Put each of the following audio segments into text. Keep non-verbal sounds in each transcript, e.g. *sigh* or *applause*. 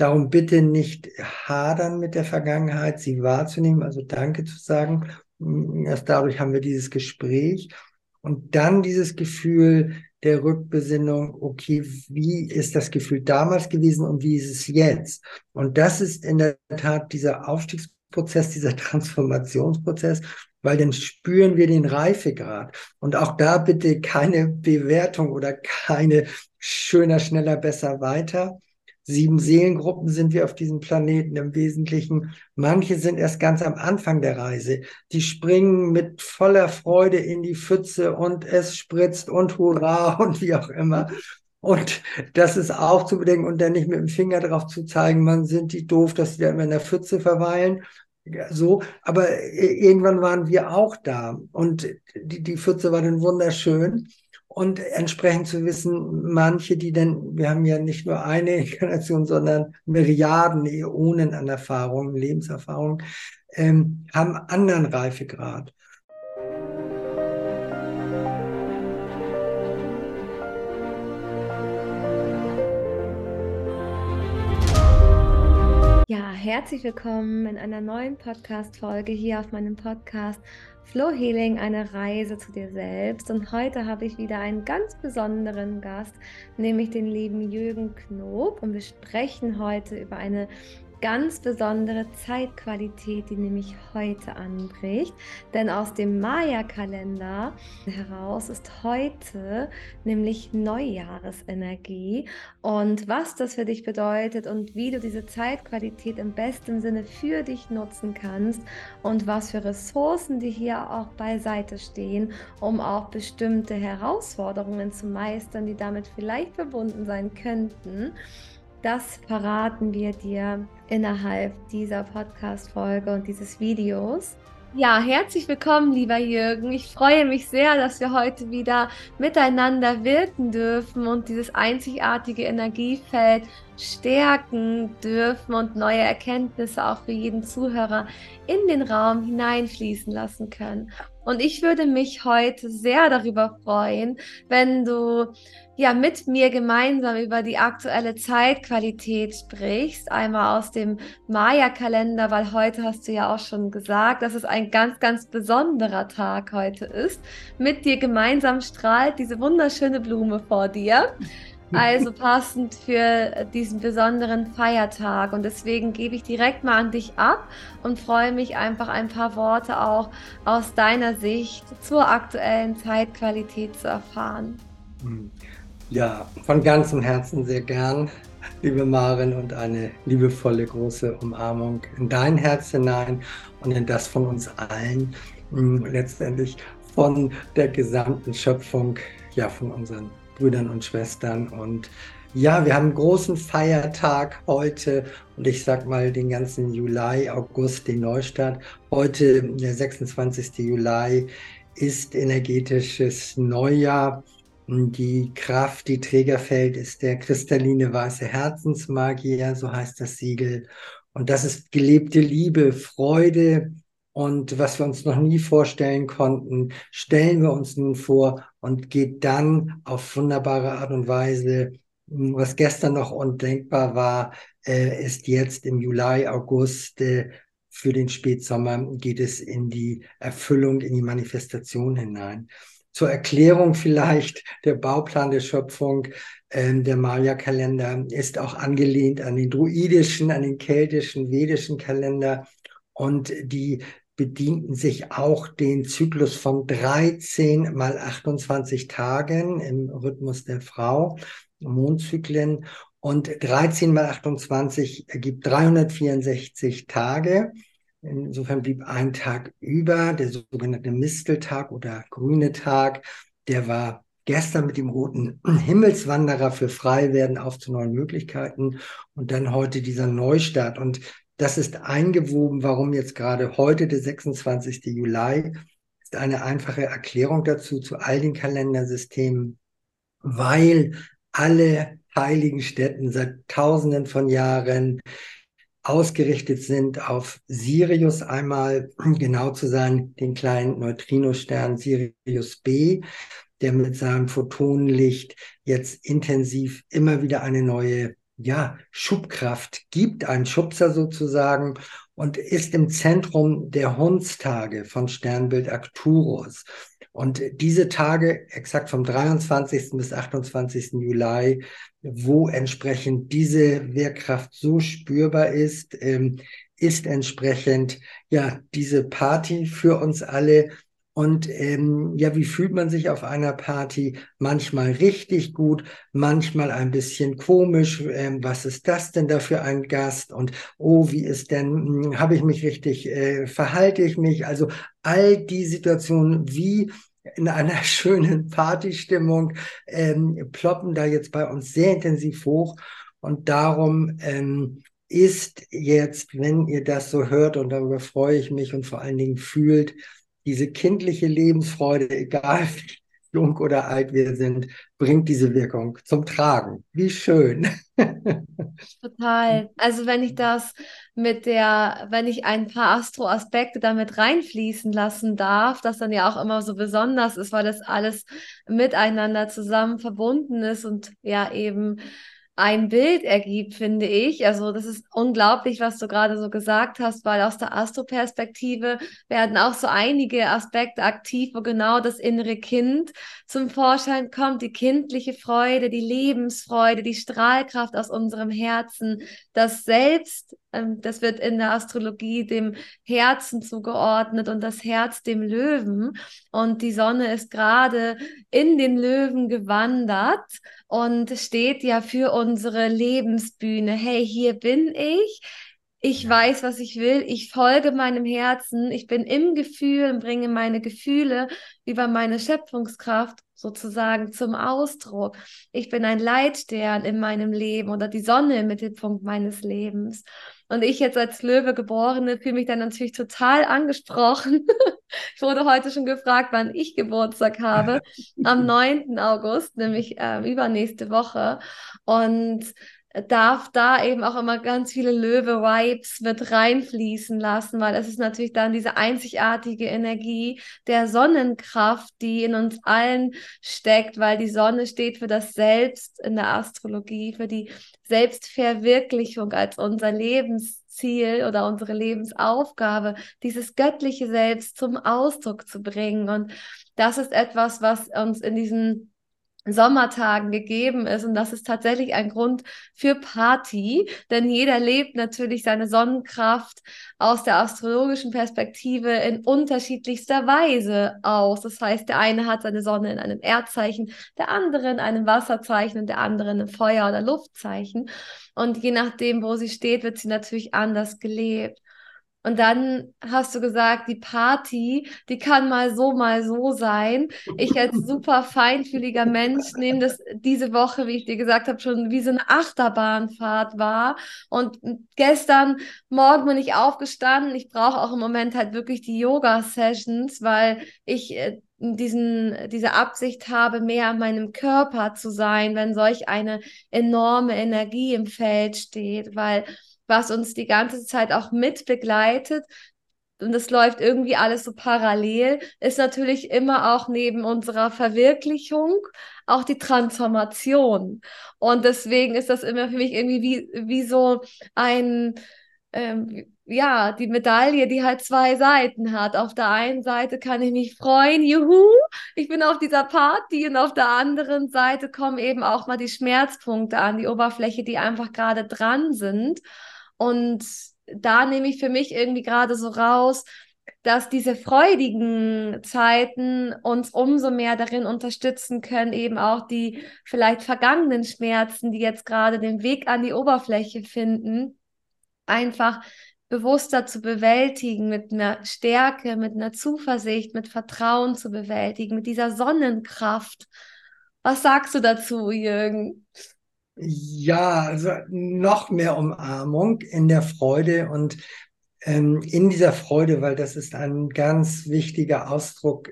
Darum bitte nicht hadern mit der Vergangenheit, sie wahrzunehmen, also Danke zu sagen. Erst dadurch haben wir dieses Gespräch. Und dann dieses Gefühl der Rückbesinnung, okay, wie ist das Gefühl damals gewesen und wie ist es jetzt? Und das ist in der Tat dieser Aufstiegsprozess, dieser *laughs* Transformationsprozess, weil dann spüren wir den Reifegrad. Und auch da bitte keine Bewertung oder keine schöner, schneller, besser, weiter. Sieben Seelengruppen sind wir auf diesem Planeten im Wesentlichen. Manche sind erst ganz am Anfang der Reise. Die springen mit voller Freude in die Pfütze und es spritzt und hurra *laughs* und wie auch immer. Und das ist auch zu bedenken und dann nicht mit dem Finger drauf zu zeigen, man sind die doof, dass sie da immer in der Pfütze verweilen, so, aber äh, irgendwann waren wir auch da und die, die Pfütze war dann wunderschön und entsprechend zu wissen, manche, die denn, wir haben ja nicht nur eine *laughs* Inkarnation, sondern Milliarden, Äonen an Erfahrungen, Lebenserfahrung, ähm, haben anderen Reifegrad. Ja, herzlich willkommen in einer neuen Podcast-Folge hier auf meinem Podcast Flow Healing, eine Reise zu dir selbst. Und heute habe ich wieder einen ganz besonderen Gast, nämlich den lieben Jürgen Knob. Und wir sprechen heute über eine ganz besondere Zeitqualität, die nämlich heute anbricht. Denn aus dem Maya-Kalender heraus ist heute nämlich Neujahresenergie. Und was das für dich bedeutet und wie du diese Zeitqualität im besten Sinne für dich nutzen kannst und was für Ressourcen dir hier auch beiseite stehen, um auch bestimmte Herausforderungen zu meistern, die damit vielleicht verbunden sein könnten. Das verraten wir dir innerhalb dieser Podcast-Folge und dieses Videos. Ja, herzlich willkommen, lieber Jürgen. Ich freue mich sehr, dass wir heute wieder miteinander wirken dürfen und dieses einzigartige Energiefeld stärken dürfen und neue Erkenntnisse auch für jeden Zuhörer in den Raum hineinfließen lassen können. Und ich würde mich heute sehr darüber freuen, wenn du ja mit mir gemeinsam über die aktuelle Zeitqualität sprichst. Einmal aus dem Maya-Kalender, weil heute hast du ja auch schon gesagt, dass es ein ganz, ganz besonderer Tag heute ist. Mit dir gemeinsam strahlt diese wunderschöne Blume vor dir. Also passend für diesen besonderen Feiertag. Und deswegen gebe ich direkt mal an dich ab und freue mich einfach ein paar Worte auch aus deiner Sicht zur aktuellen Zeitqualität zu erfahren. Hm. Ja, von ganzem Herzen sehr gern, liebe Marin, und eine liebevolle große Umarmung in dein Herz hinein und in das von uns allen, hm, letztendlich von der gesamten Schöpfung, ja, von unseren Brüdern und Schwestern. Und ja, wir haben einen großen Feiertag heute und ich sag mal den ganzen Juli, August, den Neustart. Heute, der 26. Juli, ist energetisches Neujahr. Die Kraft, die Trägerfeld ist der kristalline weiße Herzensmagier, so heißt das Siegel. Und das ist gelebte Liebe, Freude, und was wir uns noch nie vorstellen konnten, stellen wir uns nun vor und geht dann auf wunderbare Art und Weise, hm, was gestern noch undenkbar war, äh, ist jetzt im Juli, August äh, für den Spätsommer geht es in die Erfüllung, in die Manifestation hinein. Zur Erklärung vielleicht, *laughs* der Bauplan der Schöpfung, äh, der Maya-Kalender ist auch angelehnt an den druidischen, an den keltischen, vedischen Kalender. Und die bedienten sich auch den Zyklus von 13 mal 28 Tagen im Rhythmus der Frau, Mondzyklen. Und 13 mal 28 ergibt 364 Tage. Insofern blieb ein Tag über, der sogenannte Misteltag oder grüne Tag. Der war gestern mit dem roten *clears throat* Himmelswanderer für Freiwerden auf zu neuen Möglichkeiten und dann heute dieser Neustart. Und das ist eingewoben, warum jetzt gerade heute, der 26. Juli, ist eine einfache Erklärung dazu, zu all den Kalendersystemen, weil alle heiligen Städten seit Tausenden von Jahren ausgerichtet sind auf Sirius einmal, genau zu sein, den kleinen Neutrinostern Sirius B, der mit seinem Photonenlicht jetzt intensiv immer wieder eine neue ja, Schubkraft gibt, ein Schubser sozusagen und ist im Zentrum der Hundstage von Sternbild Arcturus. Und diese Tage, exakt vom 23. bis 28. Juli, wo entsprechend diese Wehrkraft so spürbar ist, ähm, ist entsprechend ja diese Party für uns alle und ähm, ja, wie fühlt man sich auf einer Party? Manchmal richtig gut, manchmal ein bisschen komisch. Ähm, was ist das denn da für ein Gast? Und oh, wie ist denn, hm, habe ich mich richtig, äh, verhalte ich mich? Also all die Situationen, wie in einer *laughs* schönen Partystimmung, ähm, ploppen da jetzt bei uns sehr intensiv hoch. Und darum ähm, ist jetzt, wenn ihr das so hört, und darüber freue ich mich und vor allen Dingen fühlt, diese kindliche Lebensfreude, egal wie jung oder alt wir sind, bringt diese Wirkung zum Tragen. Wie schön. Total. Also wenn ich das mit der, wenn ich ein paar Astro-Aspekte damit reinfließen lassen darf, das dann ja auch immer so besonders ist, weil das alles miteinander zusammen verbunden ist und ja eben ein Bild ergibt, finde ich. Also das ist unglaublich, was du gerade so gesagt hast, weil aus der Astro-Perspektive werden auch so einige Aspekte aktiv, wo genau das innere Kind zum Vorschein kommt, die kindliche Freude, die Lebensfreude, die Strahlkraft aus unserem Herzen, das Selbst, das wird in der Astrologie dem Herzen zugeordnet und das Herz dem Löwen. Und die Sonne ist gerade in den Löwen gewandert und steht ja für unsere Lebensbühne. Hey, hier bin ich. Ich weiß, was ich will. Ich folge meinem Herzen. Ich bin im Gefühl und bringe meine Gefühle über meine Schöpfungskraft sozusagen zum Ausdruck. Ich bin ein Leitstern in meinem Leben oder die Sonne im Mittelpunkt meines Lebens. Und ich jetzt als Löwe geborene fühle mich dann natürlich total angesprochen. *laughs* ich wurde heute schon gefragt, wann ich Geburtstag habe. *laughs* Am 9. August, nämlich äh, übernächste Woche. Und darf da eben auch immer ganz viele Löwe-Vibes mit reinfließen lassen, weil es ist natürlich dann diese einzigartige Energie der Sonnenkraft, die in uns allen steckt, weil die Sonne steht für das Selbst in der Astrologie, für die Selbstverwirklichung als unser Lebensziel oder unsere Lebensaufgabe, dieses göttliche Selbst zum Ausdruck zu bringen. Und das ist etwas, was uns in diesen Sommertagen gegeben ist. Und das ist tatsächlich ein Grund für Party, denn jeder lebt natürlich seine Sonnenkraft aus der astrologischen Perspektive in unterschiedlichster Weise aus. Das heißt, der eine hat seine Sonne in einem Erdzeichen, der andere in einem Wasserzeichen und der andere in einem Feuer- oder Luftzeichen. Und je nachdem, wo sie steht, wird sie natürlich anders gelebt. Und dann hast du gesagt, die Party, die kann mal so, mal so sein. Ich als super feinfühliger Mensch nehme das diese Woche, wie ich dir gesagt habe, schon wie so eine Achterbahnfahrt war. Und gestern Morgen bin ich aufgestanden. Ich brauche auch im Moment halt wirklich die Yoga-Sessions, weil ich äh, diesen, diese Absicht habe, mehr an meinem Körper zu sein, wenn solch eine enorme Energie im Feld steht, weil was uns die ganze Zeit auch mit begleitet. Und das läuft irgendwie alles so parallel, ist natürlich immer auch neben unserer Verwirklichung auch die Transformation. Und deswegen ist das immer für mich irgendwie wie, wie so ein, ähm, ja, die Medaille, die halt zwei Seiten hat. Auf der einen Seite kann ich mich freuen, juhu, ich bin auf dieser Party und auf der anderen Seite kommen eben auch mal die Schmerzpunkte an die Oberfläche, die einfach gerade dran sind. Und da nehme ich für mich irgendwie gerade so raus, dass diese freudigen Zeiten uns umso mehr darin unterstützen können, eben auch die vielleicht vergangenen Schmerzen, die jetzt gerade den Weg an die Oberfläche finden, einfach bewusster zu bewältigen, mit einer Stärke, mit einer Zuversicht, mit Vertrauen zu bewältigen, mit dieser Sonnenkraft. Was sagst du dazu, Jürgen? Ja, also noch mehr Umarmung in der Freude und ähm, in dieser Freude, weil das ist ein ganz wichtiger Ausdruck,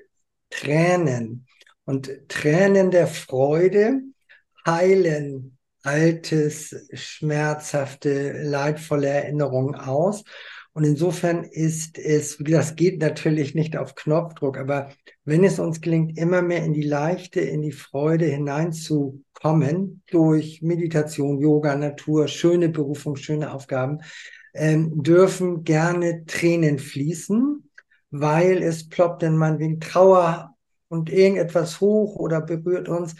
Tränen. Und Tränen der Freude heilen altes, schmerzhafte, leidvolle Erinnerungen aus. Und insofern ist es, das geht natürlich nicht auf Knopfdruck, aber wenn es uns gelingt, immer mehr in die Leichte, in die Freude hineinzukommen, kommen durch Meditation, Yoga, Natur, schöne Berufung, schöne Aufgaben, ähm, dürfen gerne Tränen fließen, weil es ploppt dann meinetwegen Trauer und irgendetwas hoch oder berührt uns.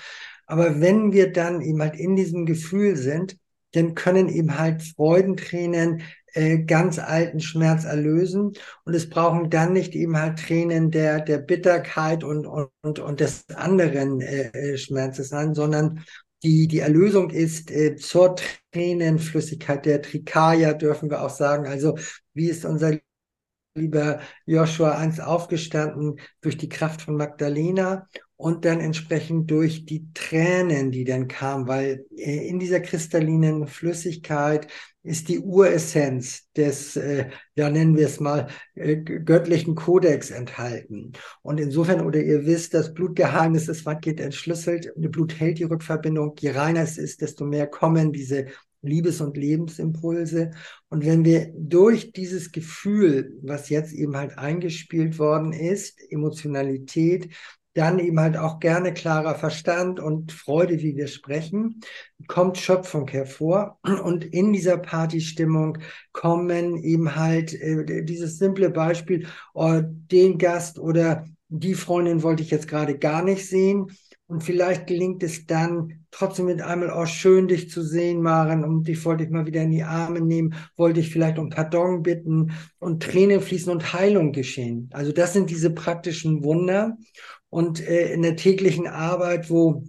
Aber wenn wir dann eben halt in diesem Gefühl sind, dann können eben halt Freudentränen äh, ganz alten Schmerz erlösen. Und es brauchen dann nicht eben halt Tränen der, der Bitterkeit und, und, und des anderen äh, äh Schmerzes sein, sondern die, die Erlösung ist äh, zur Tränenflüssigkeit der Trikaya, dürfen wir auch sagen. Also wie ist unser lieber Joshua einst aufgestanden durch die Kraft von Magdalena und dann entsprechend durch die Tränen, die dann kamen, weil äh, in dieser kristallinen Flüssigkeit ist die Uressenz des, äh, ja nennen wir es mal, äh, göttlichen Kodex enthalten. Und insofern, oder ihr wisst, das Blutgeheimnis ist weitgehend entschlüsselt. Blut hält die Rückverbindung. Je reiner es ist, desto mehr kommen diese Liebes- und Lebensimpulse. Und wenn wir durch dieses Gefühl, was jetzt eben halt eingespielt worden ist, Emotionalität, dann eben halt auch gerne klarer Verstand und Freude, wie wir sprechen, kommt Schöpfung hervor. Und in dieser Partystimmung kommen eben halt äh, dieses simple Beispiel, oh, den Gast oder die Freundin wollte ich jetzt gerade gar nicht sehen. Und vielleicht gelingt es dann trotzdem mit einmal, oh, schön dich zu sehen, Maren, und dich wollte ich mal wieder in die Arme nehmen, wollte ich vielleicht um Pardon bitten und Tränen fließen und Heilung geschehen. Also das sind diese praktischen Wunder und äh, in der täglichen Arbeit, wo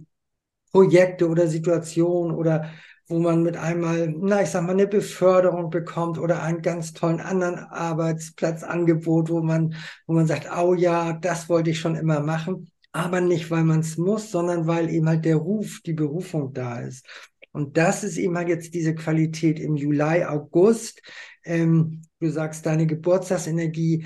Projekte oder Situationen oder wo man mit einmal, na, ich sag mal, eine Beförderung bekommt oder einen ganz tollen anderen Arbeitsplatzangebot, wo man, wo man sagt, oh ja, das wollte ich schon immer machen, aber nicht, weil man es muss, sondern weil eben halt der Ruf, die Berufung da ist. Und das ist eben halt jetzt diese Qualität im Juli, August. Ähm, du sagst, deine Geburtstagsenergie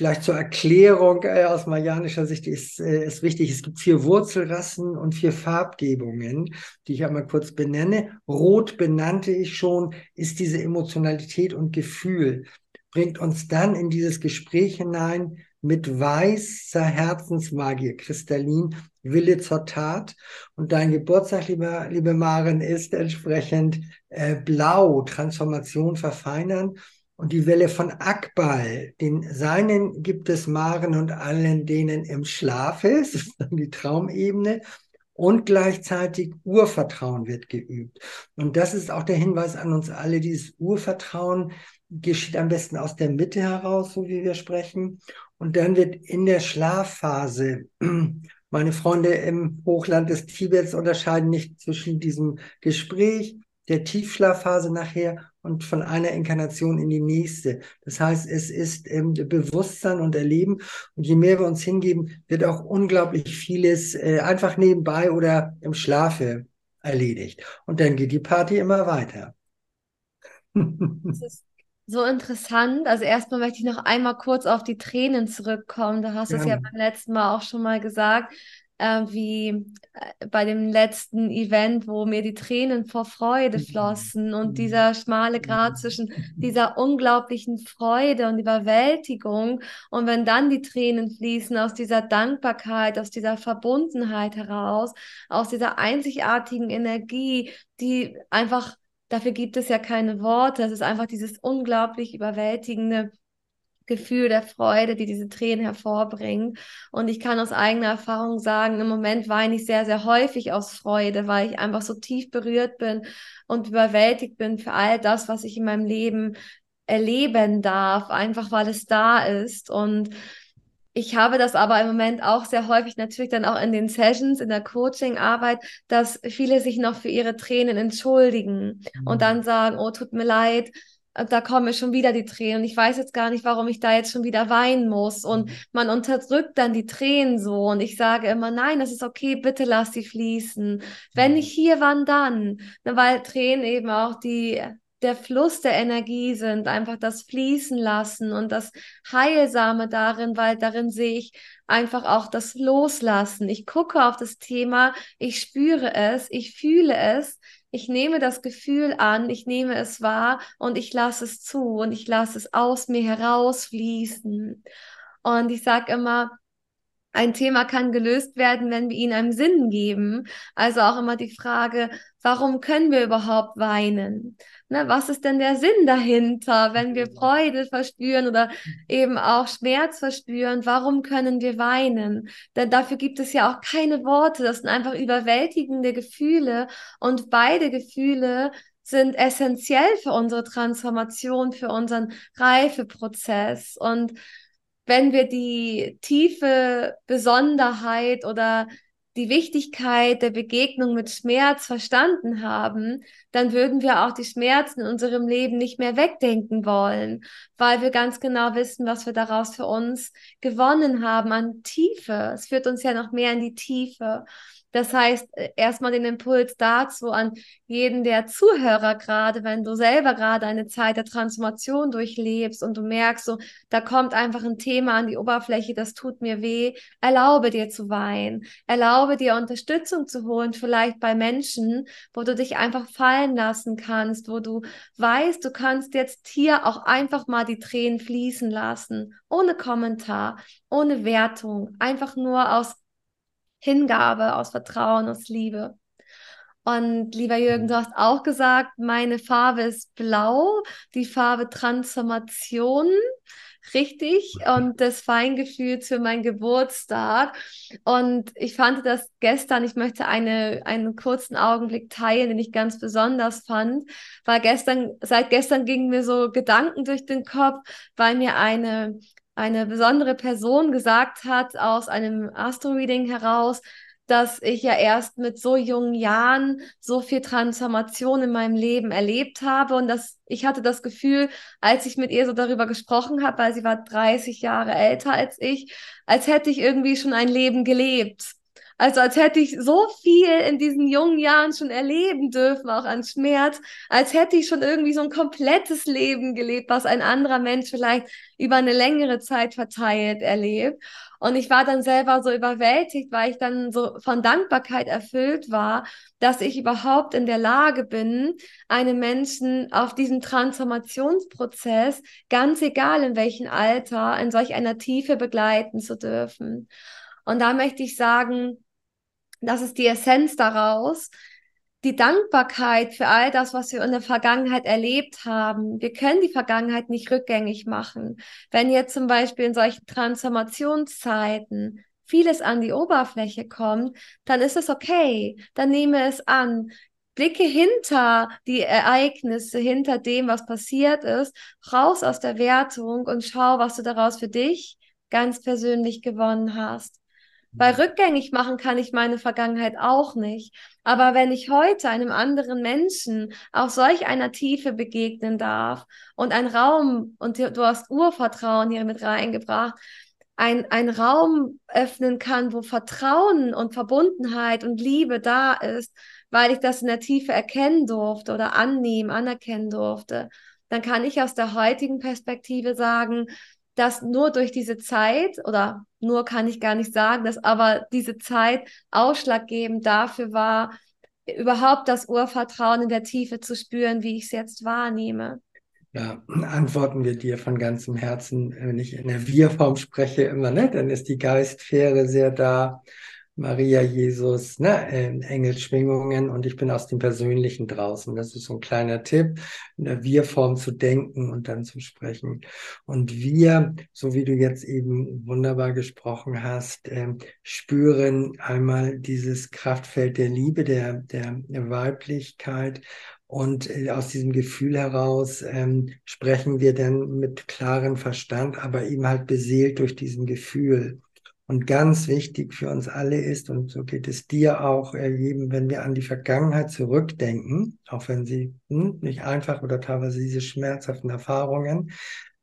Vielleicht zur Erklärung äh, aus marianischer Sicht ist, äh, ist wichtig, es gibt vier Wurzelrassen und vier Farbgebungen, die ich einmal kurz benenne. Rot benannte ich schon, ist diese Emotionalität und Gefühl, bringt uns dann in dieses Gespräch hinein mit weißer Herzensmagie, kristallin, Wille zur Tat. Und dein Geburtstag, liebe, liebe Maren, ist entsprechend äh, blau, Transformation verfeinern. Und die Welle von Akbal, den seinen gibt es Maren und allen denen im Schlaf *laughs* ist, die Traumebene. Und gleichzeitig Urvertrauen wird geübt. Und das ist auch der Hinweis an uns alle. Dieses Urvertrauen geschieht am besten aus der Mitte heraus, so wie wir sprechen. Und dann wird in der Schlafphase, *clears throat* meine Freunde im Hochland des Tibets unterscheiden nicht zwischen diesem Gespräch, der Tiefschlafphase nachher und von einer Inkarnation in die nächste. Das heißt, es ist ähm, Bewusstsein und Erleben. Und je mehr wir uns hingeben, wird auch unglaublich vieles äh, einfach nebenbei oder im Schlafe erledigt. Und dann geht die Party immer weiter. Das ist so interessant. Also erstmal möchte ich noch einmal kurz auf die Tränen zurückkommen. Du hast es ja beim letzten Mal auch schon mal gesagt äh, wie äh, bei dem letzten Event, wo mir die Tränen vor Freude mhm. flossen und mhm. dieser schmale Grat zwischen dieser unglaublichen Freude und Überwältigung und wenn dann die Tränen fließen aus dieser Dankbarkeit, aus dieser Verbundenheit heraus, aus dieser einzigartigen Energie, die einfach, dafür gibt es ja keine Worte, es ist einfach dieses unglaublich überwältigende Gefühl der Freude, die diese Tränen hervorbringen. Und ich kann aus eigener Erfahrung sagen, im Moment weine ich sehr, sehr häufig aus Freude, weil ich einfach so tief berührt bin und überwältigt bin für all das, was ich in meinem Leben erleben darf, einfach weil es da ist. Und ich habe das aber im Moment auch sehr häufig natürlich dann auch in den Sessions, in der Coaching-Arbeit, dass viele sich noch für ihre Tränen entschuldigen mhm. und dann sagen, oh, tut mir leid, da kommen mir schon wieder die Tränen. Ich weiß jetzt gar nicht, warum ich da jetzt schon wieder weinen muss. Und mhm. man unterdrückt dann die Tränen so. Und ich sage immer, nein, das ist okay, bitte lass sie fließen. Wenn nicht mhm. hier, wann dann? Ne, weil Tränen eben auch die, der Fluss der Energie sind, einfach das Fließen lassen und das Heilsame darin, weil darin sehe ich einfach auch das Loslassen. Ich gucke auf das Thema, ich spüre es, ich fühle es, ich nehme das Gefühl an, ich nehme es wahr und ich lasse es zu und ich lasse es aus mir herausfließen. Und ich sage immer, ein Thema kann gelöst werden, wenn wir ihnen einen Sinn geben. Also auch immer die Frage, warum können wir überhaupt weinen? Ne, was ist denn der Sinn dahinter, wenn wir Freude verspüren oder eben auch Schmerz verspüren? Warum können wir weinen? Denn dafür gibt es ja auch keine Worte. Das sind einfach überwältigende Gefühle und beide Gefühle sind essentiell für unsere Transformation, für unseren Reifeprozess. Und wenn wir die tiefe Besonderheit oder die Wichtigkeit der Begegnung mit Schmerz verstanden haben, dann würden wir auch die Schmerzen in unserem Leben nicht mehr wegdenken wollen, weil wir ganz genau wissen, was wir daraus für uns gewonnen haben an Tiefe. Es führt uns ja noch mehr in die Tiefe. Das heißt, äh, erstmal den Impuls dazu an jeden der Zuhörer gerade, wenn du selber gerade eine Zeit der Transformation durchlebst und du merkst, so, da kommt einfach ein Thema an die Oberfläche, das tut mir weh, erlaube dir zu weinen, erlaube dir Unterstützung zu holen, vielleicht bei Menschen, wo du dich einfach fallen lassen kannst, wo du weißt, du kannst jetzt hier auch einfach mal die Tränen fließen lassen, ohne Kommentar, ohne Wertung, einfach nur aus Hingabe, aus Vertrauen, aus Liebe. Und lieber Jürgen, du hast auch gesagt, meine Farbe ist blau, die Farbe Transformation, richtig, *laughs* und das Feingefühl für meinen Geburtstag. Und ich fand das gestern, ich möchte eine, einen kurzen Augenblick teilen, den ich ganz besonders fand, weil gestern, seit gestern gingen mir so Gedanken durch den Kopf, weil mir eine eine besondere Person gesagt hat aus einem Astro-Reading heraus, dass ich ja erst mit so jungen Jahren so viel Transformation in meinem Leben erlebt habe und dass ich hatte das Gefühl, als ich mit ihr so darüber gesprochen habe, weil sie war 30 Jahre älter als ich, als hätte ich irgendwie schon ein Leben gelebt. Also als hätte ich so viel in diesen jungen Jahren schon erleben dürfen, auch an Schmerz, als hätte ich schon irgendwie so ein komplettes Leben gelebt, was ein anderer Mensch vielleicht über eine längere Zeit verteilt erlebt. Und ich war dann selber so überwältigt, weil ich dann so von Dankbarkeit erfüllt war, dass ich überhaupt in der Lage bin, einen Menschen auf diesem Transformationsprozess, ganz egal in welchem Alter, in solch einer Tiefe begleiten zu dürfen. Und da möchte ich sagen, das ist die Essenz daraus, die Dankbarkeit für all das, was wir in der Vergangenheit erlebt haben. Wir können die Vergangenheit nicht rückgängig machen. Wenn jetzt zum Beispiel in solchen Transformationszeiten vieles an die Oberfläche kommt, dann ist es okay. Dann nehme es an. Blicke hinter die Ereignisse, hinter dem, was passiert ist, raus aus der Wertung und schau, was du daraus für dich ganz persönlich gewonnen hast. Weil rückgängig machen kann ich meine Vergangenheit auch nicht. Aber wenn ich heute einem anderen Menschen auf solch einer Tiefe begegnen darf und ein Raum, und du hast Urvertrauen hier mit reingebracht, ein, ein Raum öffnen kann, wo Vertrauen und Verbundenheit und Liebe da ist, weil ich das in der Tiefe erkennen durfte oder annehmen, anerkennen durfte, dann kann ich aus der heutigen Perspektive sagen, dass nur durch diese Zeit, oder nur kann ich gar nicht sagen, dass aber diese Zeit ausschlaggebend dafür war, überhaupt das Urvertrauen in der Tiefe zu spüren, wie ich es jetzt wahrnehme. Ja, *clears throat* antworten wir dir von ganzem Herzen, wenn ich in der Wir-Form spreche, immer, ne? Dann ist die Geistfähre sehr da. Maria, Jesus, ne, Engelschwingungen und ich bin aus dem Persönlichen draußen. Das ist so ein kleiner Tipp, in der Wir-Form zu denken und dann zu sprechen. Und wir, so wie du jetzt eben wunderbar gesprochen hast, äh, spüren einmal dieses Kraftfeld der Liebe, der, der, der Weiblichkeit und äh, aus diesem Gefühl heraus ähm, sprechen wir dann mit klarem Verstand, aber eben halt beseelt durch diesen Gefühl. Und ganz wichtig für uns alle ist, und so geht es dir auch, eben wenn wir an die Vergangenheit zurückdenken, auch wenn sie hm, nicht einfach oder teilweise diese schmerzhaften Erfahrungen,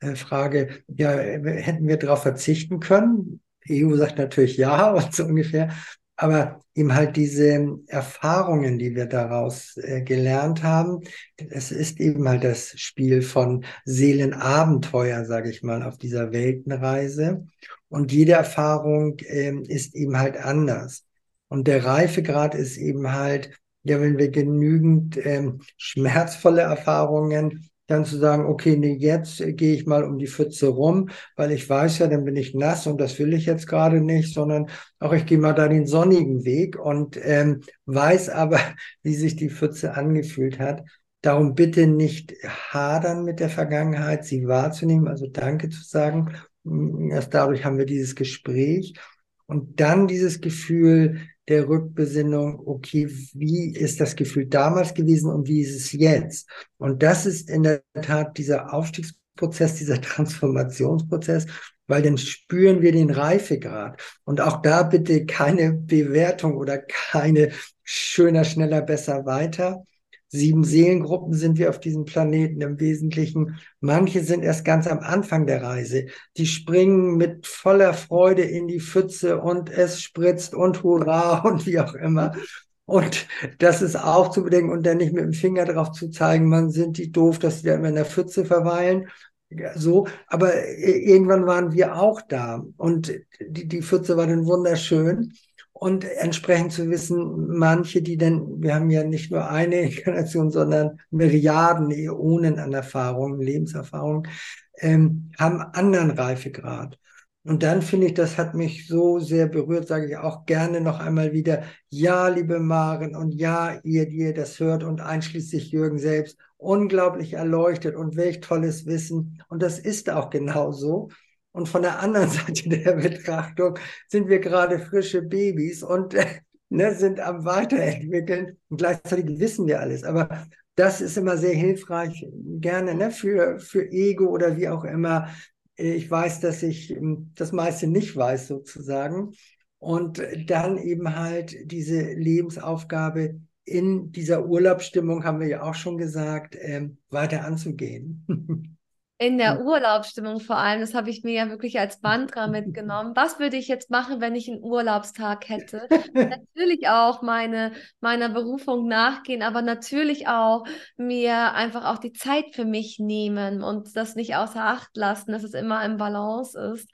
äh, Frage, ja, hätten wir darauf verzichten können? EU sagt natürlich ja *laughs* und so ungefähr. Aber eben halt diese Erfahrungen, die wir daraus äh, gelernt haben, es ist eben halt das Spiel von Seelenabenteuer, sage ich mal, auf dieser Weltenreise. Und jede Erfahrung ähm, ist eben halt anders. Und der Reifegrad ist eben halt, ja, wenn wir genügend ähm, schmerzvolle Erfahrungen dann zu sagen, okay, nee, jetzt gehe ich mal um die Pfütze rum, weil ich weiß ja, dann bin ich nass und das will ich jetzt gerade nicht, sondern auch ich gehe mal da den sonnigen Weg und ähm, weiß aber, *laughs* wie sich die Pfütze angefühlt hat. Darum bitte nicht hadern mit der Vergangenheit, sie wahrzunehmen, also Danke zu sagen. Erst dadurch haben wir dieses Gespräch und dann dieses Gefühl, der Rückbesinnung, okay, wie ist das Gefühl damals gewesen und wie ist es jetzt? Und das ist in der Tat dieser Aufstiegsprozess, dieser *laughs* Transformationsprozess, weil dann spüren wir den Reifegrad. Und auch da bitte keine Bewertung oder keine schöner, schneller, besser, weiter, Sieben Seelengruppen sind wir auf diesem Planeten im Wesentlichen. Manche sind erst ganz am Anfang der Reise. Die springen mit voller Freude in die Pfütze und es spritzt und hurra *laughs* und wie auch immer. Und das ist auch zu bedenken und dann nicht mit dem Finger drauf zu zeigen, man sind die doof, dass die da immer in der Pfütze verweilen. So, aber irgendwann waren wir auch da und die, die Pfütze war dann wunderschön und entsprechend zu wissen, manche, die denn, wir haben ja nicht nur eine *laughs* Inkarnation, sondern Milliarden, Äonen an Erfahrungen, Lebenserfahrung, ähm, haben anderen Reifegrad. Und dann finde ich, das hat mich so sehr berührt, sage ich auch gerne noch einmal wieder, ja, liebe Maren und ja, ihr, die ihr das hört und einschließlich Jürgen selbst, unglaublich erleuchtet und welch tolles Wissen. Und das ist auch genauso. Und von der anderen *laughs* Seite der Betrachtung sind wir gerade frische Babys und äh, ne, sind am Weiterentwickeln. Und gleichzeitig wissen wir alles. Aber das ist immer sehr hilfreich, gerne ne, für, für Ego oder wie auch immer. Ich weiß, dass ich ähm, das meiste nicht weiß, sozusagen. Und dann eben halt diese Lebensaufgabe in dieser Urlaubsstimmung, haben wir ja auch schon gesagt, ähm, weiter anzugehen. *laughs* in der Urlaubsstimmung vor allem, das habe ich mir ja wirklich als Mantra mitgenommen. Was würde ich jetzt machen, wenn ich einen Urlaubstag hätte? *laughs* natürlich auch meine, meiner Berufung nachgehen, aber natürlich auch mir einfach auch die Zeit für mich nehmen und das nicht außer Acht lassen, dass es immer im Balance ist.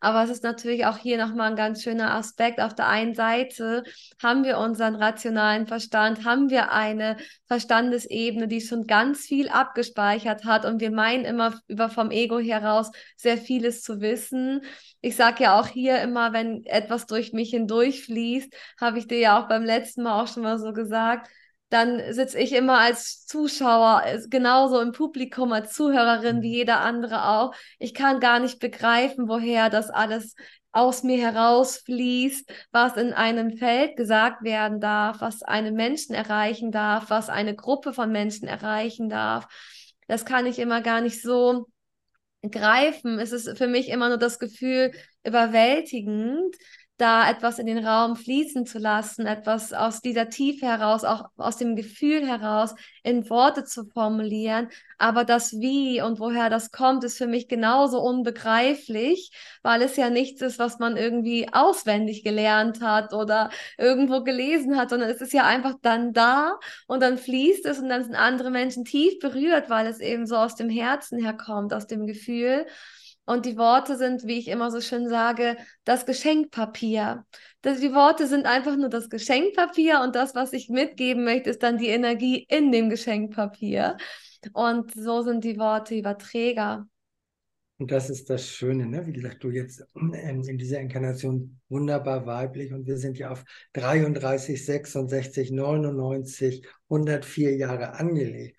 Aber es ist natürlich auch hier nochmal ein ganz schöner Aspekt. Auf der einen Seite haben wir unseren rationalen Verstand, haben wir eine Verstandesebene, die schon ganz viel abgespeichert hat und wir meinen immer über vom Ego heraus sehr vieles zu wissen. Ich sage ja auch hier immer, wenn etwas durch mich hindurchfließt, habe ich dir ja auch beim letzten Mal auch schon mal so gesagt, dann sitze ich immer als Zuschauer genauso im Publikum, als Zuhörerin wie mhm. jeder andere auch. Ich kann gar nicht begreifen, woher das alles aus mir herausfließt, was in einem Feld gesagt werden darf, was einen Menschen erreichen darf, was eine Gruppe von Menschen erreichen darf. Das kann ich immer gar nicht so greifen. Es ist für mich immer nur das Gefühl überwältigend, da etwas in den Raum fließen zu lassen, etwas aus dieser Tiefe heraus, auch aus dem Gefühl heraus in Worte zu formulieren. Aber das Wie und woher das kommt, ist für mich genauso unbegreiflich, weil es ja nichts ist, was man irgendwie auswendig gelernt hat oder irgendwo gelesen hat, sondern es ist ja einfach dann da und dann fließt es und dann sind andere Menschen tief berührt, weil es eben so aus dem Herzen herkommt, aus dem Gefühl. Und die Worte sind, wie ich immer so schön sage, das Geschenkpapier. Die Worte sind einfach nur das Geschenkpapier und das, was ich mitgeben möchte, ist dann die Energie in dem Geschenkpapier. Und so sind die Worte Überträger. Und das ist das Schöne, ne? wie gesagt, du jetzt ähm, in dieser Inkarnation wunderbar weiblich und wir sind ja auf 33, 66, 99, 104 Jahre angelegt.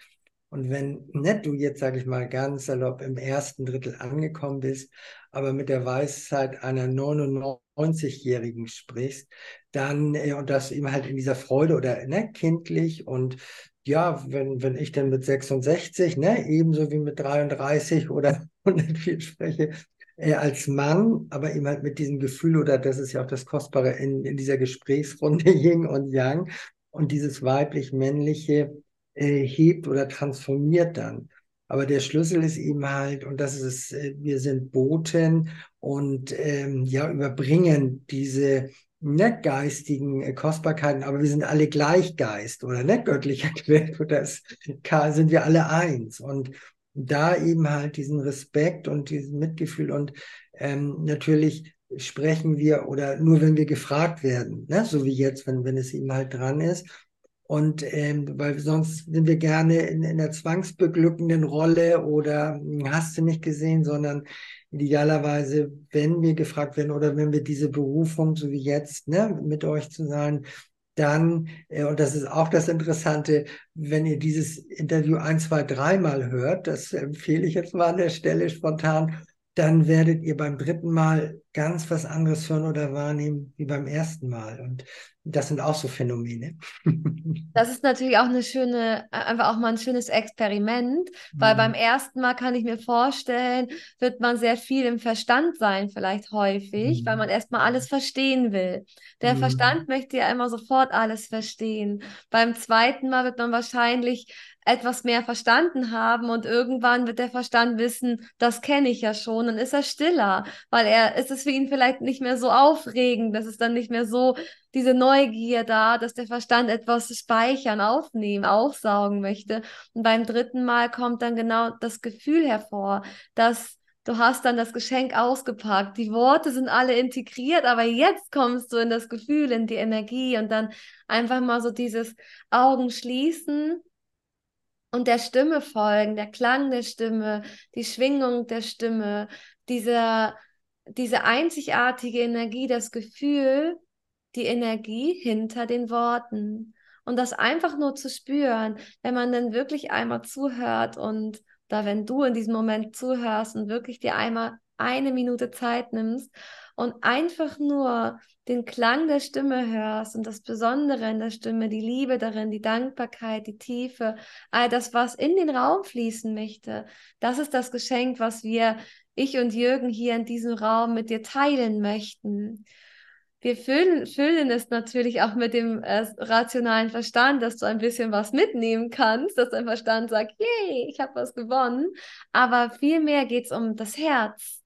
Und wenn nicht du jetzt, sage ich mal, ganz salopp im ersten Drittel angekommen bist, aber mit der Weisheit einer 99-Jährigen sprichst, dann, äh, und das eben halt in dieser Freude oder ne, kindlich und ja, wenn, wenn ich dann mit 66, ne, ebenso wie mit 33 oder *laughs* 104 spreche, äh, als Mann, aber eben halt mit diesem Gefühl, oder das ist ja auch das Kostbare in, in dieser Gesprächsrunde *laughs* Yin und Yang und dieses weiblich-männliche, äh, hebt oder transformiert dann. Aber der Schlüssel ist eben halt, und das ist, äh, wir sind Boten und ähm, ja, überbringen diese nicht geistigen äh, Kostbarkeiten, aber wir sind alle Gleichgeist oder nicht göttlicher Quelle, das *laughs* sind wir alle eins. Und da eben halt diesen Respekt und diesen Mitgefühl und ähm, natürlich sprechen wir oder nur wenn wir gefragt werden, ne? so wie jetzt, wenn, wenn es eben halt dran ist, Und ähm, weil sonst sind wir gerne in, in der zwangsbeglückenden Rolle oder hm, hast du nicht gesehen, sondern idealerweise, wenn wir gefragt werden oder wenn wir diese Berufung, so wie jetzt, ne, mit euch zu sein, dann, äh, und das ist auch das Interessante, wenn ihr dieses Interview ein, zwei, dreimal hört, das empfehle ich jetzt mal an der Stelle spontan, dann werdet ihr beim dritten Mal ganz was anderes hören oder wahrnehmen wie beim ersten Mal. Und das sind auch so Phänomene. *laughs* Das ist natürlich auch eine schöne, äh, einfach auch mal ein schönes Experiment, weil mhm. beim ersten Mal kann ich mir vorstellen, wird man sehr viel im Verstand sein, vielleicht häufig, mhm. weil man erstmal alles verstehen will. Der mhm. Verstand möchte ja immer sofort alles verstehen. Beim zweiten Mal wird man wahrscheinlich etwas mehr verstanden haben und irgendwann wird der Verstand wissen, das kenne ich ja schon, dann ist er stiller, weil er ist es für ihn vielleicht nicht mehr so aufregend, das ist dann nicht mehr so diese Neugier da, dass der Verstand etwas speichern, aufnehmen, aufsaugen möchte. Und beim dritten Mal kommt dann genau das Gefühl hervor, dass du hast dann das Geschenk ausgepackt. Die Worte sind alle integriert, aber jetzt kommst du in das Gefühl, in die Energie und dann einfach mal so dieses Augen schließen und der Stimme folgen, der Klang der Stimme, die Schwingung der Stimme, dieser, diese einzigartige Energie, das Gefühl, die Energie hinter den Worten. Und das einfach nur zu spüren, wenn man dann wirklich einmal zuhört und da, wenn du in diesem Moment zuhörst und wirklich dir einmal eine Minute Zeit nimmst und einfach nur den Klang der Stimme hörst und das Besondere in der Stimme, die Liebe darin, die Dankbarkeit, die Tiefe, all das, was in den Raum fließen möchte, das ist das Geschenk, was wir, ich und Jürgen hier in diesem Raum mit dir teilen möchten. Wir füllen, füllen es natürlich auch mit dem äh, rationalen Verstand, dass du ein bisschen was mitnehmen kannst, dass dein Verstand sagt, yay, ich habe was gewonnen. Aber vielmehr geht es um das Herz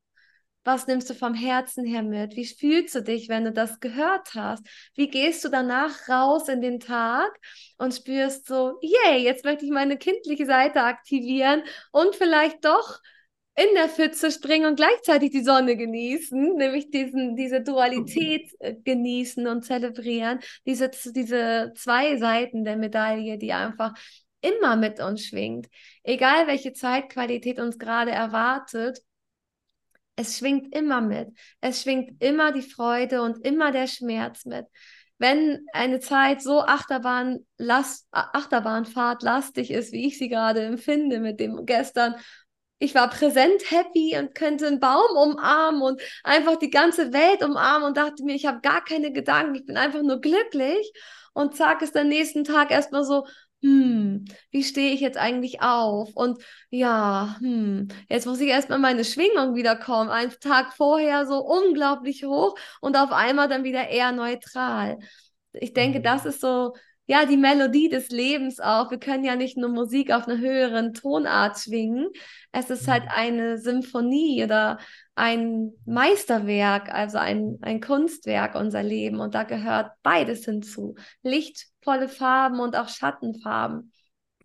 was nimmst du vom Herzen her mit? Wie fühlst du dich, wenn du das gehört hast? Wie gehst du danach raus in den Tag und spürst so, yay, jetzt möchte ich meine kindliche Seite aktivieren und vielleicht doch in der Pfütze springen und gleichzeitig die Sonne genießen, nämlich diesen, diese Dualität äh, genießen und zelebrieren, diese, diese zwei Seiten der Medaille, die einfach immer mit uns schwingt. Egal welche Zeitqualität uns gerade erwartet, es schwingt immer mit. Es schwingt immer die Freude und immer der Schmerz mit. Wenn eine Zeit so Achterbahn, last, Achterbahnfahrt lastig ist, wie ich sie gerade empfinde mit dem gestern, ich war präsent happy und könnte einen Baum umarmen und einfach die ganze Welt umarmen und dachte mir, ich habe gar keine Gedanken, ich bin einfach nur glücklich. Und zack, ist der nächsten Tag erstmal so, hm, wie stehe ich jetzt eigentlich auf? Und ja, hm, jetzt muss ich erstmal meine Schwingung wiederkommen. Ein Tag vorher so unglaublich hoch und auf einmal dann wieder eher neutral. Ich denke, mhm. das ist so, ja, die Melodie des Lebens auch. Wir können ja nicht nur Musik auf einer höheren Tonart schwingen. Es ist halt mhm. eine Symphonie oder ein Meisterwerk, also ein, ein Kunstwerk, unser Leben. Und da gehört beides hinzu. Lichtvolle Farben und auch Schattenfarben.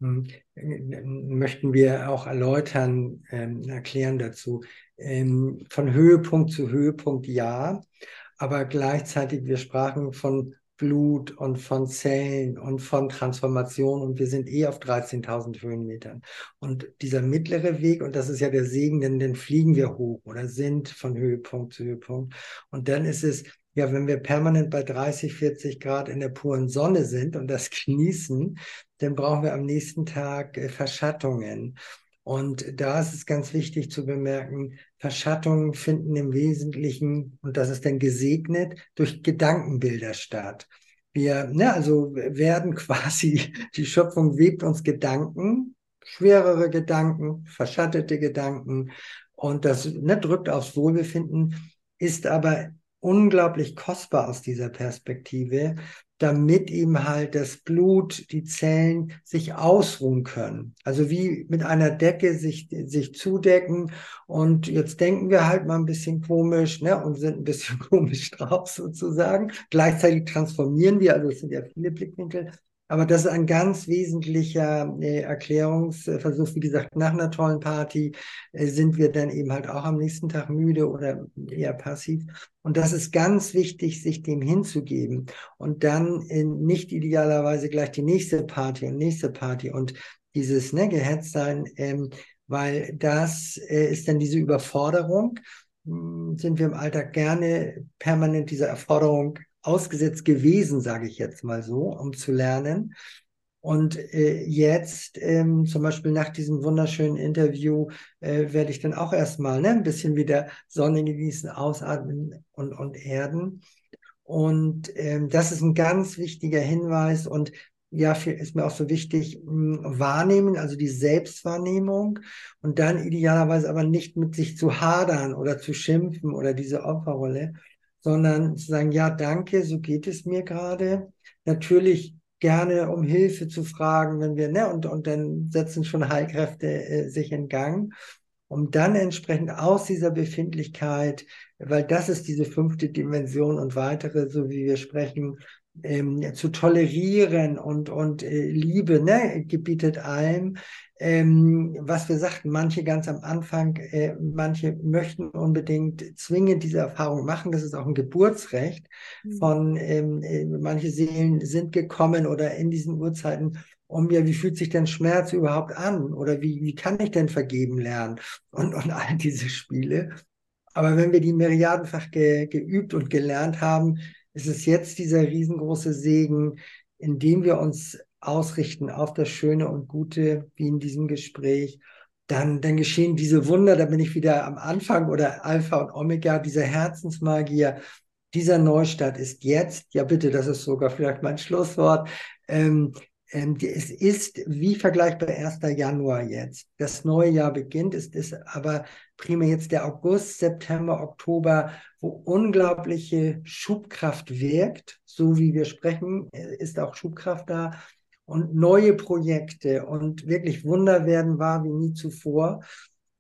Hm. Möchten wir auch erläutern, ähm, erklären dazu. Ähm, von Höhepunkt zu Höhepunkt ja, aber gleichzeitig, wir sprachen von Blut und von Zellen und von Transformation und wir sind eh auf 13.000 Höhenmetern. Und dieser mittlere Weg, und das ist ja der Segen, denn dann fliegen wir hoch oder sind von Höhepunkt zu Höhepunkt. Und dann ist es, ja, wenn wir permanent bei 30, 40 Grad in der puren Sonne sind und das *laughs* genießen, dann brauchen wir am nächsten Tag äh, Verschattungen. Und da ist es ganz wichtig zu bemerken, Verschattungen finden im Wesentlichen, und das ist dann gesegnet, durch Gedankenbilder statt. Wir, ne, also werden *laughs* quasi, die Schöpfung webt uns Gedanken, schwerere Gedanken, verschattete Gedanken, und das ne, drückt aufs Wohlbefinden, ist aber unglaublich kostbar aus dieser Perspektive, damit ihm halt das Blut, die Zellen sich ausruhen können. Also wie mit einer Decke sich, sich zudecken. Und jetzt denken wir halt mal ein bisschen komisch ne, und sind ein bisschen *laughs* komisch drauf sozusagen. Gleichzeitig transformieren wir, also es sind ja viele Blickwinkel. Aber das ist ein ganz wesentlicher äh, Erklärungsversuch. Wie gesagt, nach einer tollen Party äh, sind wir dann eben halt auch am nächsten Tag müde oder eher passiv. Und das ist ganz wichtig, sich dem hinzugeben und dann äh, nicht idealerweise gleich die nächste Party und nächste Party und dieses ne, gehetzt sein, ähm, weil das äh, ist dann diese Überforderung. Hm, sind wir im Alltag gerne permanent dieser Erforderung ausgesetzt gewesen, sage ich jetzt mal so, um zu lernen. Und äh, jetzt, ähm, zum Beispiel nach diesem wunderschönen Interview, äh, werde ich dann auch erstmal ne, ein bisschen wieder Sonne genießen, ausatmen und, und erden. Und ähm, das ist ein ganz wichtiger Hinweis. Und ja, ist mir auch so wichtig, mh, hm, wahrnehmen, also die Selbstwahrnehmung und dann idealerweise aber nicht mit sich zu hadern oder zu schimpfen oder diese Opferrolle, sondern zu sagen, ja, danke, so geht es mir gerade. Natürlich gerne um Hilfe zu fragen, wenn wir, ne, und, und dann setzen schon Heilkräfte äh, sich in Gang, um dann entsprechend aus dieser Befindlichkeit, weil das ist diese fünfte Dimension und weitere, so wie wir sprechen, ähm, zu tolerieren und, und äh, Liebe ne, gebietet allem. Ähm, was wir sagten, manche ganz am Anfang, äh, manche möchten unbedingt zwingend diese Erfahrung machen. Das ist auch ein Geburtsrecht mhm. von, ähm, äh, manche Seelen sind gekommen oder in diesen Uhrzeiten, um ja, wie fühlt sich denn Schmerz überhaupt an? Oder wie, wie kann ich denn vergeben lernen? Und, und all *laughs* diese Spiele. Aber wenn wir die milliardenfach ge, geübt und gelernt haben, ist es jetzt dieser riesengroße Segen, indem wir uns ausrichten auf das Schöne und Gute, wie in diesem Gespräch, dann, dann geschehen diese Wunder, da bin ich wieder am Anfang oder Alpha und Omega, dieser Herzensmagier, dieser Neustart ist jetzt, ja bitte, das ist sogar vielleicht mein Schlusswort, ähm, ähm, es ist wie vergleichbar 1. Januar jetzt. Das neue Jahr beginnt, es ist aber primär jetzt der August, September, Oktober, wo unglaubliche Schubkraft wirkt. So wie wir sprechen, äh, ist auch Schubkraft da. Und neue Projekte und wirklich Wunder werden wahr wie nie zuvor.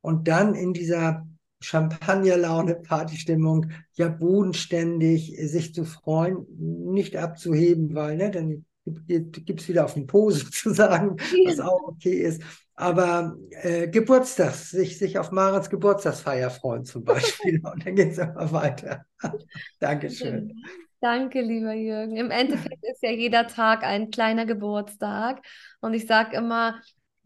Und dann in dieser Champagnerlaune, Partystimmung, ja bodenständig sich zu freuen, nicht abzuheben, weil ne, dann gibt es wieder auf den Po *laughs* sozusagen, was auch okay ist. Aber äh, Geburtstags, sich, sich auf Marens Geburtstagsfeier freuen zum Beispiel. *laughs* Und dann geht es immer weiter. *laughs* Dankeschön. Danke, lieber Jürgen. Im Endeffekt ist ja jeder Tag ein kleiner Geburtstag. Und ich sage immer,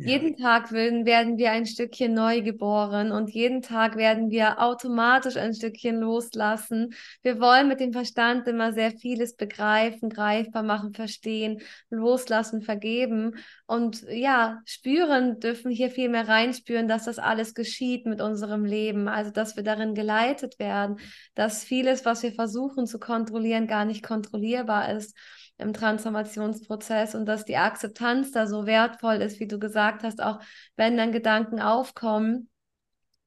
jeden Tag werden wir ein Stückchen neu geboren und jeden Tag werden wir automatisch ein Stückchen loslassen. Wir wollen mit dem Verstand immer sehr vieles begreifen, greifbar machen, verstehen, loslassen, vergeben und ja, spüren dürfen hier viel mehr reinspüren, dass das alles geschieht mit unserem Leben, also dass wir darin geleitet werden, dass vieles, was wir versuchen zu kontrollieren, gar nicht kontrollierbar ist im Transformationsprozess und dass die Akzeptanz da so wertvoll ist, wie du gesagt hast, auch wenn dann Gedanken aufkommen,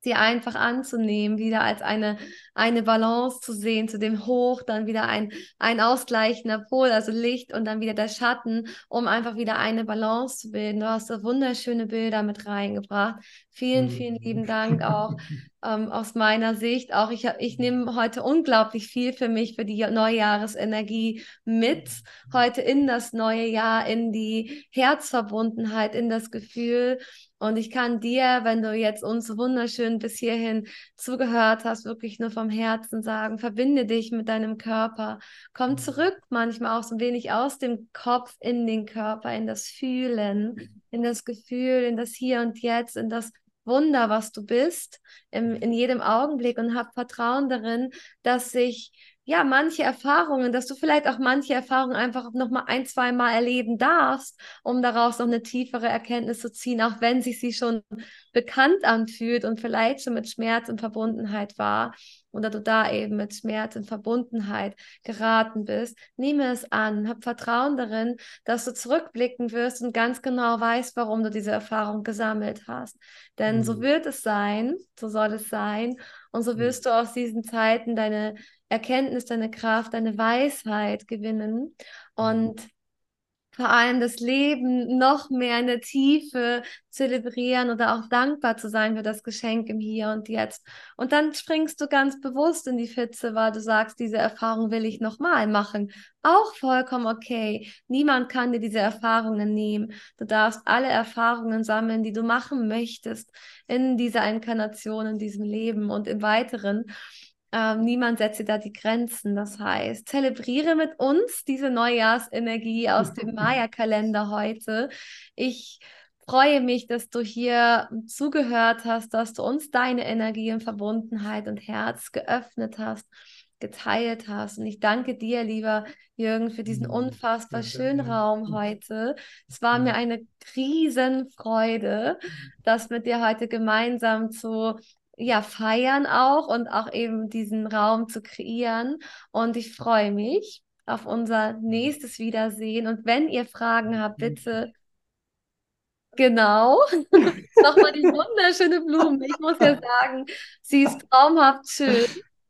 sie einfach anzunehmen, wieder als eine, eine Balance zu sehen, zu dem Hoch, dann wieder ein, ein ausgleichender Pol, also Licht und dann wieder der Schatten, um einfach wieder eine Balance zu bilden. Du hast so wunderschöne Bilder mit reingebracht. Vielen, vielen lieben mhm. Dank auch ähm, aus meiner Sicht. Auch ich, ich nehme heute unglaublich viel für mich, für die Neujahresenergie mit, heute in das neue Jahr, in die Herzverbundenheit, in das Gefühl, und ich kann dir, wenn du jetzt uns wunderschön bis hierhin zugehört hast, wirklich nur vom Herzen sagen, verbinde dich mit deinem Körper. Komm mhm. zurück manchmal auch so ein wenig aus dem Kopf in den Körper, in das Fühlen, in das Gefühl, in das Hier und Jetzt, in das Wunder, was du bist, im, in jedem Augenblick und hab Vertrauen darin, dass sich ja, manche Erfahrungen, dass du vielleicht auch manche Erfahrungen einfach noch mal ein, zwei Mal erleben darfst, um daraus noch eine tiefere Erkenntnis zu ziehen, auch wenn sich sie schon bekannt anfühlt und vielleicht schon mit Schmerz und Verbundenheit war oder du da eben mit Schmerz und Verbundenheit geraten bist. Nehme es an, hab Vertrauen darin, dass du zurückblicken wirst und ganz genau weißt, warum du diese Erfahrung gesammelt hast. Denn mhm. so wird es sein, so soll es sein und so mhm. wirst du aus diesen Zeiten deine Erkenntnis, deine Kraft, deine Weisheit gewinnen. Und vor allem das Leben noch mehr in der Tiefe zelebrieren oder auch dankbar zu sein für das Geschenk im Hier und Jetzt. Und dann springst du ganz bewusst in die Pfütze, weil du sagst, diese Erfahrung will ich nochmal machen. Auch vollkommen okay. Niemand kann dir diese Erfahrungen nehmen. Du darfst alle Erfahrungen sammeln, die du machen möchtest in dieser Inkarnation, in diesem Leben und im Weiteren. Ähm, niemand setzt dir da die Grenzen. Das heißt, zelebriere mit uns diese Neujahrsenergie aus dem *laughs* Maya-Kalender heute. Ich freue mich, dass du hier zugehört hast, dass du uns deine Energie und Verbundenheit und Herz geöffnet hast, geteilt hast. Und ich danke dir, lieber Jürgen, für diesen mhm. unfassbar schönen Raum heute. Es war mir eine Riesenfreude, das mit dir heute gemeinsam zu ja, feiern auch und auch eben diesen Raum zu kreieren. Und ich freue mich auf unser nächstes Wiedersehen. Und wenn ihr Fragen habt, bitte Genau. *laughs* Nochmal die wunderschöne Blume. Ich muss ja sagen, sie ist traumhaft schön.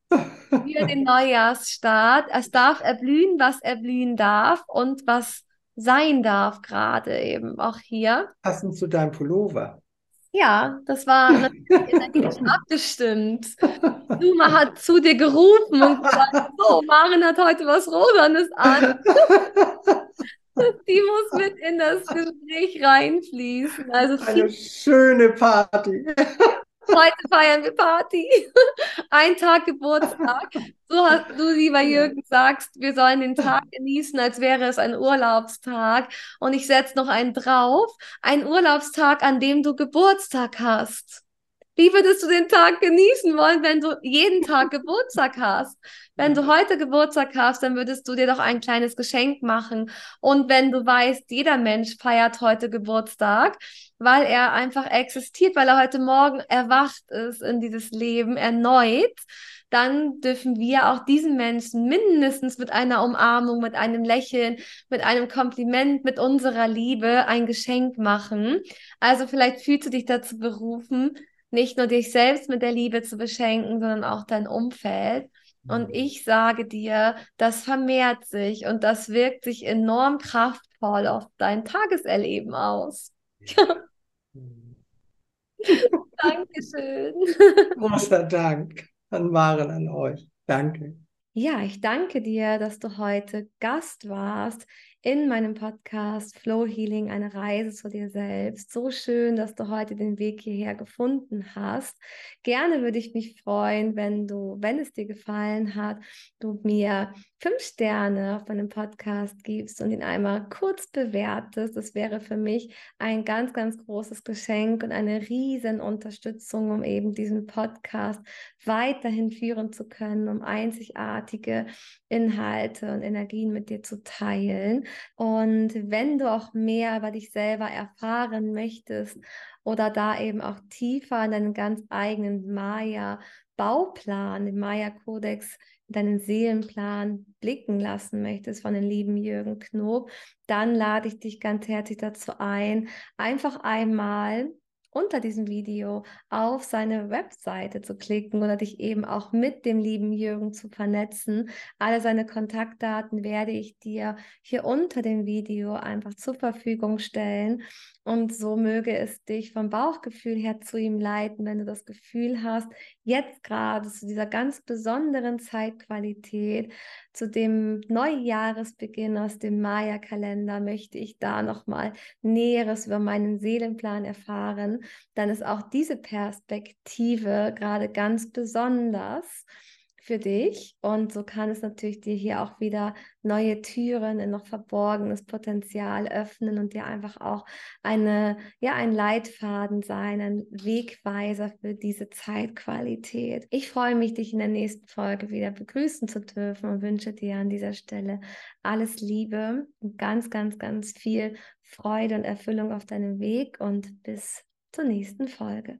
Für den Neujahrsstart. Es darf erblühen, was erblühen darf und was sein darf, gerade eben auch hier. Passend zu deinem Pullover. Ja, das war natürlich *laughs* abgestimmt. Numa hat zu dir gerufen und gesagt, so, Maren hat heute was Rosanes an. *laughs* Die muss mit in das Gespräch reinfließen. Also Eine schöne Party. Heute feiern wir Party. *laughs* Ein Tag Geburtstag. So hast du, lieber Jürgen, sagst, wir sollen den Tag genießen, als wäre es ein Urlaubstag. Und ich setze noch einen drauf. Ein Urlaubstag, an dem du Geburtstag hast. Wie würdest du den Tag genießen wollen, wenn du jeden *laughs* Tag Geburtstag hast? Wenn du heute Geburtstag hast, dann würdest du dir doch ein kleines Geschenk machen. Und wenn du weißt, jeder Mensch feiert heute Geburtstag, weil er einfach existiert, weil er heute Morgen erwacht ist in dieses Leben erneut, dann dürfen wir auch diesen Menschen mindestens mit einer Umarmung, mit einem Lächeln, mit einem Kompliment, mit unserer Liebe ein Geschenk machen. Also vielleicht fühlst du dich dazu berufen, nicht nur dich selbst mit der Liebe zu beschenken, sondern auch dein Umfeld. Und mhm. ich sage dir, das vermehrt sich und das wirkt sich enorm kraftvoll auf dein Tageserleben aus. *laughs* *laughs* Dankeschön. Großer Dank an Maren, an euch. Danke. Ja, ich danke dir, dass du heute Gast warst in meinem Podcast Flow Healing, eine Reise zu dir selbst. So schön, dass du heute den Weg hierher gefunden hast. Gerne würde ich mich freuen, wenn du, wenn es dir gefallen hat, du mir fünf Sterne auf meinem Podcast gibst und ihn einmal kurz bewertest. Das wäre für mich ein ganz, ganz großes Geschenk und eine riesen Unterstützung, um eben diesen Podcast weiterhin führen zu können, um einzigartige Inhalte und Energien mit dir zu teilen. Und wenn du auch mehr über dich selber erfahren möchtest oder da eben auch tiefer in deinen ganz eigenen Maya-Bauplan, den Maya-Kodex, deinen Seelenplan blicken lassen möchtest von den lieben Jürgen Knob, dann lade ich dich ganz herzlich dazu ein, einfach einmal unter diesem Video auf seine Webseite zu klicken oder dich eben auch mit dem lieben Jürgen zu vernetzen. Alle seine Kontaktdaten werde ich dir hier unter dem Video einfach zur Verfügung stellen. Und so möge es dich vom Bauchgefühl her zu ihm leiten, wenn du das Gefühl hast, jetzt gerade zu dieser ganz besonderen Zeitqualität, zu dem Neujahresbeginn aus dem Maya-Kalender, möchte ich da nochmal Näheres über meinen Seelenplan erfahren, dann ist auch diese Perspektive gerade ganz besonders für dich. Und so kann es natürlich dir hier auch wieder neue Türen in noch verborgenes Potenzial öffnen und dir einfach auch eine, ja, ein Leitfaden sein, ein Wegweiser für diese Zeitqualität. Ich freue mich, dich in der nächsten Folge wieder begrüßen zu dürfen und wünsche dir an dieser Stelle alles Liebe und ganz, ganz, ganz viel Freude und Erfüllung auf deinem Weg und bis zur nächsten Folge.